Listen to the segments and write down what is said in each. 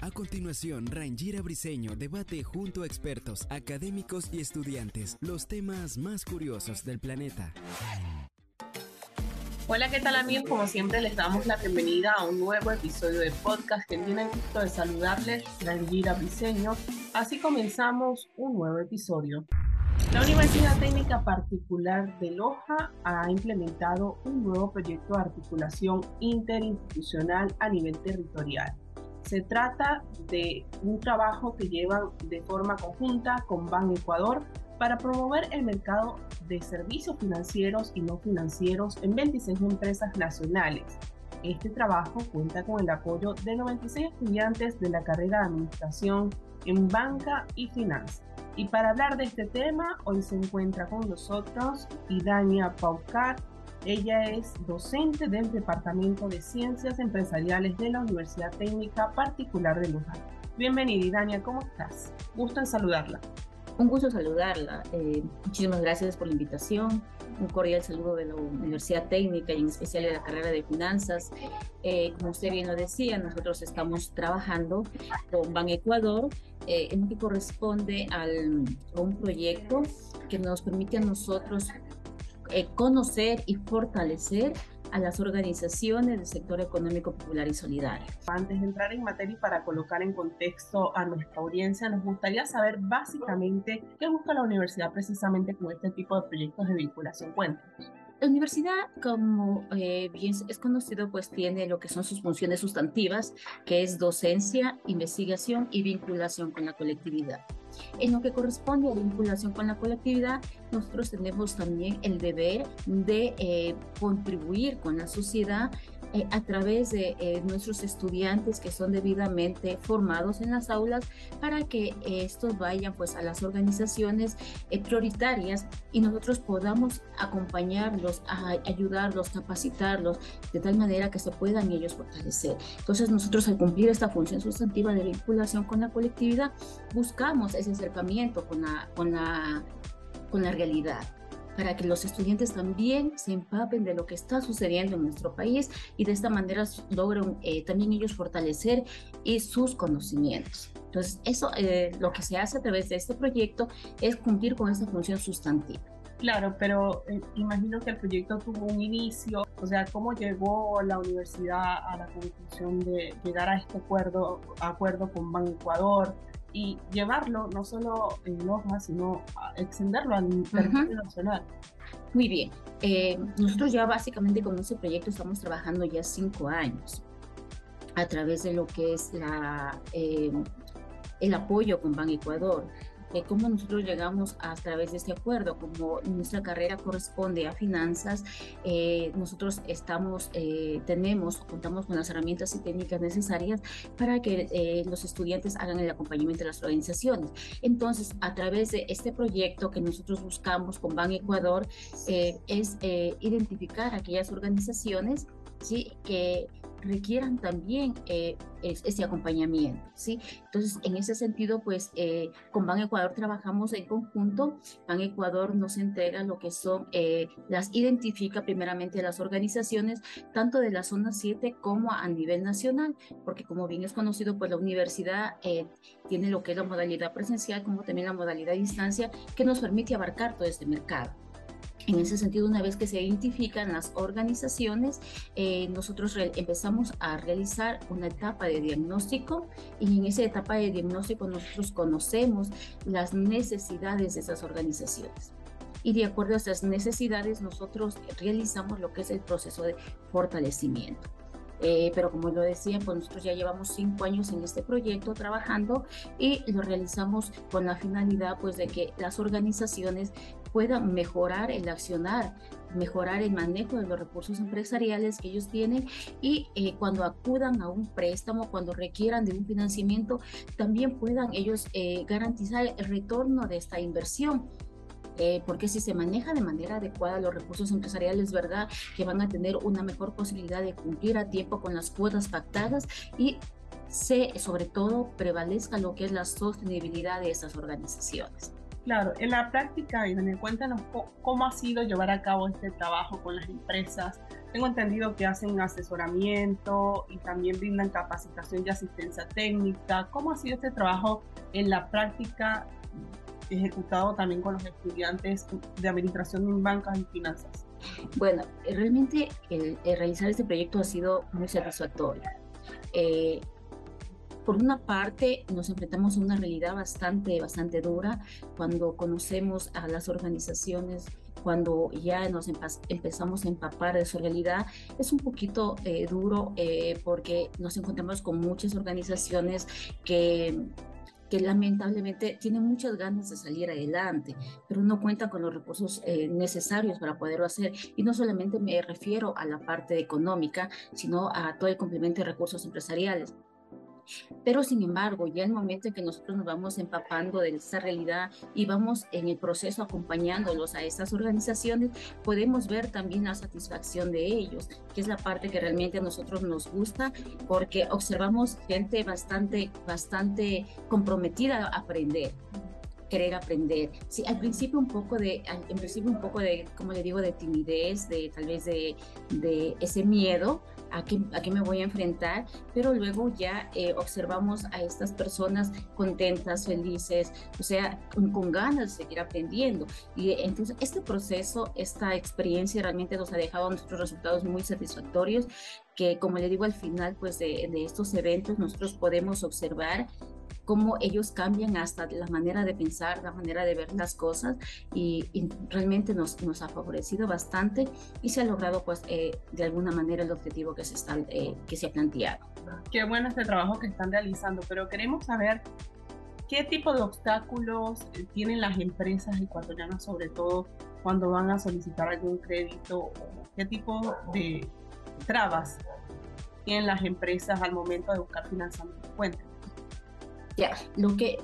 A continuación, Rangira Briseño debate junto a expertos, académicos y estudiantes los temas más curiosos del planeta. Hola, ¿qué tal amigos? Como siempre les damos la bienvenida a un nuevo episodio de podcast que tiene el gusto de saludarles, Rangira Briseño. Así comenzamos un nuevo episodio. La Universidad Técnica Particular de Loja ha implementado un nuevo proyecto de articulación interinstitucional a nivel territorial. Se trata de un trabajo que llevan de forma conjunta con Ban Ecuador para promover el mercado de servicios financieros y no financieros en 26 empresas nacionales. Este trabajo cuenta con el apoyo de 96 estudiantes de la carrera de Administración en Banca y Finanzas. Y para hablar de este tema, hoy se encuentra con nosotros Idania Paucar. Ella es docente del Departamento de Ciencias Empresariales de la Universidad Técnica Particular de Luján. Bienvenida, Idania, ¿cómo estás? Gusto en saludarla. Un gusto saludarla. Eh, muchísimas gracias por la invitación. Un cordial saludo de la Universidad Técnica y en especial de la carrera de finanzas. Eh, como usted bien lo decía, nosotros estamos trabajando con Ban Ecuador eh, en que corresponde al, a un proyecto que nos permite a nosotros conocer y fortalecer a las organizaciones del sector económico popular y solidario. Antes de entrar en materia y para colocar en contexto a nuestra audiencia, nos gustaría saber básicamente qué busca la universidad precisamente con este tipo de proyectos de vinculación. Cuéntanos. La universidad, como eh, bien es conocido, pues tiene lo que son sus funciones sustantivas, que es docencia, investigación y vinculación con la colectividad. En lo que corresponde a la vinculación con la colectividad, nosotros tenemos también el deber de eh, contribuir con la sociedad eh, a través de eh, nuestros estudiantes que son debidamente formados en las aulas para que estos vayan pues a las organizaciones prioritarias y nosotros podamos acompañarlos, ayudarlos, capacitarlos de tal manera que se puedan ellos fortalecer. Entonces nosotros al cumplir esta función sustantiva de vinculación con la colectividad buscamos ese acercamiento con la, con la, con la realidad para que los estudiantes también se empapen de lo que está sucediendo en nuestro país y de esta manera logren eh, también ellos fortalecer y sus conocimientos. Entonces, eso eh, lo que se hace a través de este proyecto es cumplir con esta función sustantiva. Claro, pero eh, imagino que el proyecto tuvo un inicio, o sea, ¿cómo llegó la universidad a la conclusión de llegar a este acuerdo, acuerdo con Ban Ecuador? Y llevarlo no solo en hoja, sino extenderlo al territorio nacional. Muy bien. Eh, nosotros ya básicamente con ese proyecto estamos trabajando ya cinco años a través de lo que es la, eh, el apoyo con Ban Ecuador de cómo nosotros llegamos a, través de este acuerdo, como nuestra carrera corresponde a finanzas, eh, nosotros estamos, eh, tenemos, contamos con las herramientas y técnicas necesarias para que eh, los estudiantes hagan el acompañamiento de las organizaciones. Entonces, a través de este proyecto que nosotros buscamos con Ban Ecuador, es identificar aquellas organizaciones ¿sí? que requieran también eh, ese acompañamiento, ¿sí? Entonces, en ese sentido, pues, eh, con Ban Ecuador trabajamos en conjunto. Ban Ecuador nos entrega lo que son, eh, las identifica primeramente las organizaciones, tanto de la zona 7 como a nivel nacional, porque como bien es conocido, pues la universidad tiene lo que es la modalidad presencial, como también la modalidad de distancia, que nos permite abarcar todo este mercado. En ese sentido, una vez que se identifican las organizaciones, eh, nosotros empezamos a realizar una etapa de diagnóstico y en esa etapa de diagnóstico nosotros conocemos las necesidades de esas organizaciones. Y de acuerdo a esas necesidades, nosotros realizamos lo que es el proceso de fortalecimiento. Eh, pero como lo decía, pues nosotros ya llevamos cinco años en este proyecto trabajando y lo realizamos con la finalidad pues de que las organizaciones puedan mejorar el accionar mejorar el manejo de los recursos empresariales que ellos tienen y eh, cuando acudan a un préstamo, cuando requieran de un financiamiento, también puedan ellos eh, garantizar el retorno de esta inversión. Eh, porque si se maneja de manera adecuada los recursos empresariales, ¿verdad? Que van a tener una mejor posibilidad de cumplir a tiempo con las cuotas pactadas y se, sobre todo, prevalezca lo que es la sostenibilidad de esas organizaciones. Claro, en la práctica, Irene, cuéntanos cómo ha sido llevar a cabo este trabajo con las empresas. Tengo entendido que hacen asesoramiento y también brindan capacitación y asistencia técnica. ¿Cómo ha sido este trabajo en la práctica ejecutado también con los estudiantes de administración en bancas y finanzas? Bueno, realmente el, realizar este proyecto ha sido muy satisfactorio. Eh, por una parte, nos enfrentamos a una realidad bastante, bastante dura cuando conocemos a las organizaciones cuando ya nos empezamos a empapar de su realidad, es un poquito eh, duro eh, porque nos encontramos con muchas organizaciones que que lamentablemente tienen muchas ganas de salir adelante, pero no cuentan con los recursos eh, necesarios para poderlo hacer. Y no solamente me refiero a la parte económica, sino a todo el complemento de recursos empresariales. Pero sin embargo, ya el momento en que nosotros nos vamos empapando de esa realidad y vamos en el proceso acompañándolos a estas organizaciones, podemos ver también la satisfacción de ellos, que es la parte que realmente a nosotros nos gusta porque observamos gente bastante, bastante comprometida a aprender querer aprender. Sí, al principio un poco de, en principio un poco de, como le digo, de timidez, de tal vez de, de ese miedo, a qué, a qué me voy a enfrentar, pero luego ya eh, observamos a estas personas contentas, felices, o sea, con, ganas de seguir aprendiendo. Y entonces este proceso, esta experiencia realmente nos ha dejado nuestros resultados muy satisfactorios que como le digo al final pues de, de estos eventos nosotros podemos observar cómo ellos cambian hasta la manera de pensar, la manera de ver las cosas y, realmente nos, nos, ha favorecido bastante y se ha logrado pues eh, de alguna manera el objetivo que se, está, eh, que se ha planteado. Qué bueno este trabajo que están realizando, pero queremos saber qué tipo de obstáculos eh, tienen las empresas ecuatorianas, sobre todo cuando van a solicitar algún crédito, qué tipo de trabas tienen las empresas al momento de buscar financiamiento. Cuéntenos. Ya, lo que,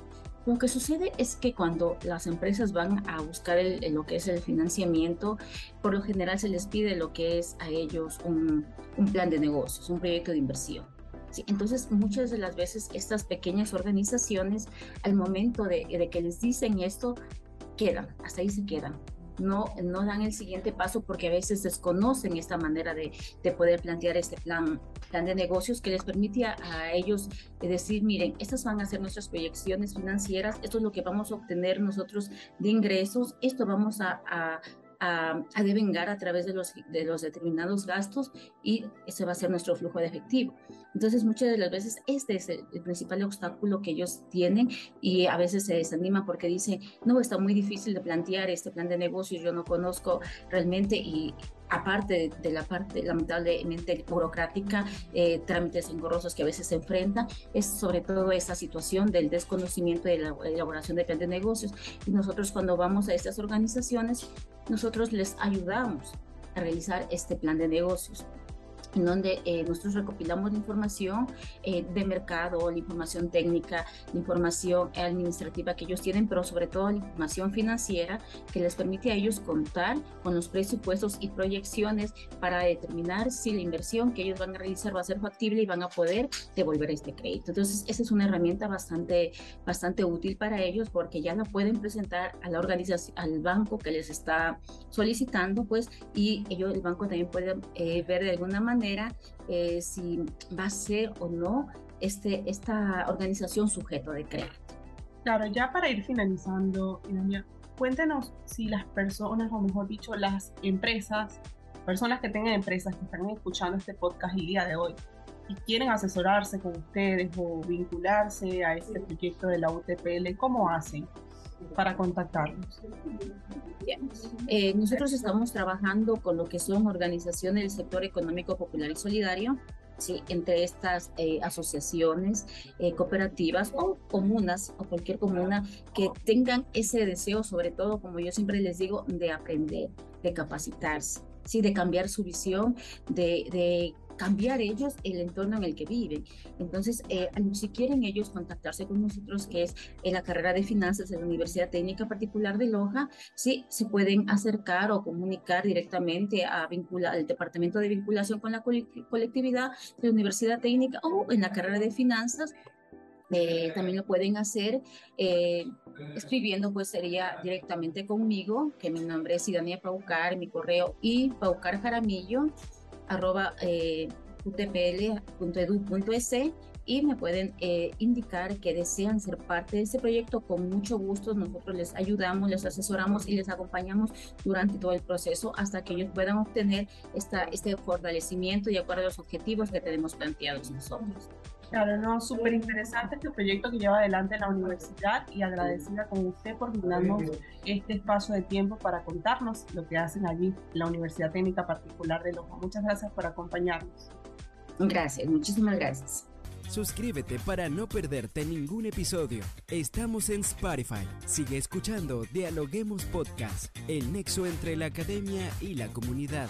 lo que sucede es que cuando las empresas van a buscar el, lo que es el financiamiento, por lo general se les pide lo que es a ellos un, plan de negocios, un proyecto de inversión. Entonces, muchas de las veces estas pequeñas organizaciones, al momento de que les dicen esto, quedan, hasta ahí se quedan no, no dan el siguiente paso porque a veces desconocen esta manera de, de poder plantear este plan, plan de negocios que les permite a, ellos decir, miren, estas van a ser nuestras proyecciones financieras, esto es lo que vamos a obtener nosotros de ingresos, esto vamos a a, devengar a través de los, de los determinados gastos y ese va a ser nuestro flujo de efectivo. Entonces, muchas de las veces este es el, principal obstáculo que ellos tienen y a veces se desanima porque dicen, no, está muy difícil de plantear este plan de negocios, yo no conozco realmente y aparte de la parte lamentablemente burocrática, eh, trámites engorrosos que a veces se enfrentan, es sobre todo esa situación del desconocimiento de la elaboración de plan de negocios. Y nosotros cuando vamos a estas organizaciones, nosotros les ayudamos a realizar este plan de negocios en donde eh, nosotros recopilamos la información eh, de mercado, la información técnica, la información administrativa que ellos tienen, pero sobre todo la información financiera que les permite a ellos contar con los presupuestos y proyecciones para determinar si la inversión que ellos van a realizar va a ser factible y van a poder devolver este crédito. Entonces, esa es una herramienta bastante, bastante útil para ellos porque ya la pueden presentar a la organización, al banco que les está solicitando, pues, y ellos, el banco también puede eh, ver de alguna manera eh, si va a ser o no este, esta organización sujeto de crédito. Claro, ya para ir finalizando, cuéntenos si las personas, o mejor dicho, las empresas, personas que tengan empresas que están escuchando este podcast el día de hoy y quieren asesorarse con ustedes o vincularse a este proyecto de la UTPL, ¿cómo hacen? Para contactarnos? Eh, nosotros estamos trabajando con lo que son organizaciones del sector económico popular y solidario, ¿sí? entre estas eh, asociaciones, eh, cooperativas o comunas o cualquier comuna que tengan ese deseo, sobre todo, como yo siempre les digo, de aprender de capacitarse, ¿sí? de cambiar su visión, de cambiar ellos el entorno en el que viven. Entonces, eh, si quieren ellos contactarse con nosotros, que es en la carrera de finanzas de la Universidad Técnica Particular de Loja, sí, se pueden acercar o comunicar directamente a vincular, al Departamento de Vinculación con la Colectividad de la Universidad Técnica o en la carrera de finanzas eh, también lo pueden hacer eh, escribiendo, pues sería directamente conmigo, que mi nombre es Idania Paucar, mi correo y Paucar Jaramillo, arroba eh, utpl.edu.es y me pueden eh, indicar que desean ser parte de este proyecto. Con mucho gusto nosotros les ayudamos, les asesoramos y les acompañamos durante todo el proceso hasta que ellos puedan obtener esta, este fortalecimiento y acuerdo a los objetivos que tenemos planteados nosotros. Claro, no, súper interesante este proyecto que lleva adelante la universidad y agradecida con usted por brindarnos este espacio de tiempo para contarnos lo que hacen allí la Universidad Técnica Particular de Loja. Muchas gracias por acompañarnos. Gracias, muchísimas gracias. Suscríbete para no perderte ningún episodio. Estamos en Spotify. Sigue escuchando Dialoguemos Podcast, el nexo entre la academia y la comunidad.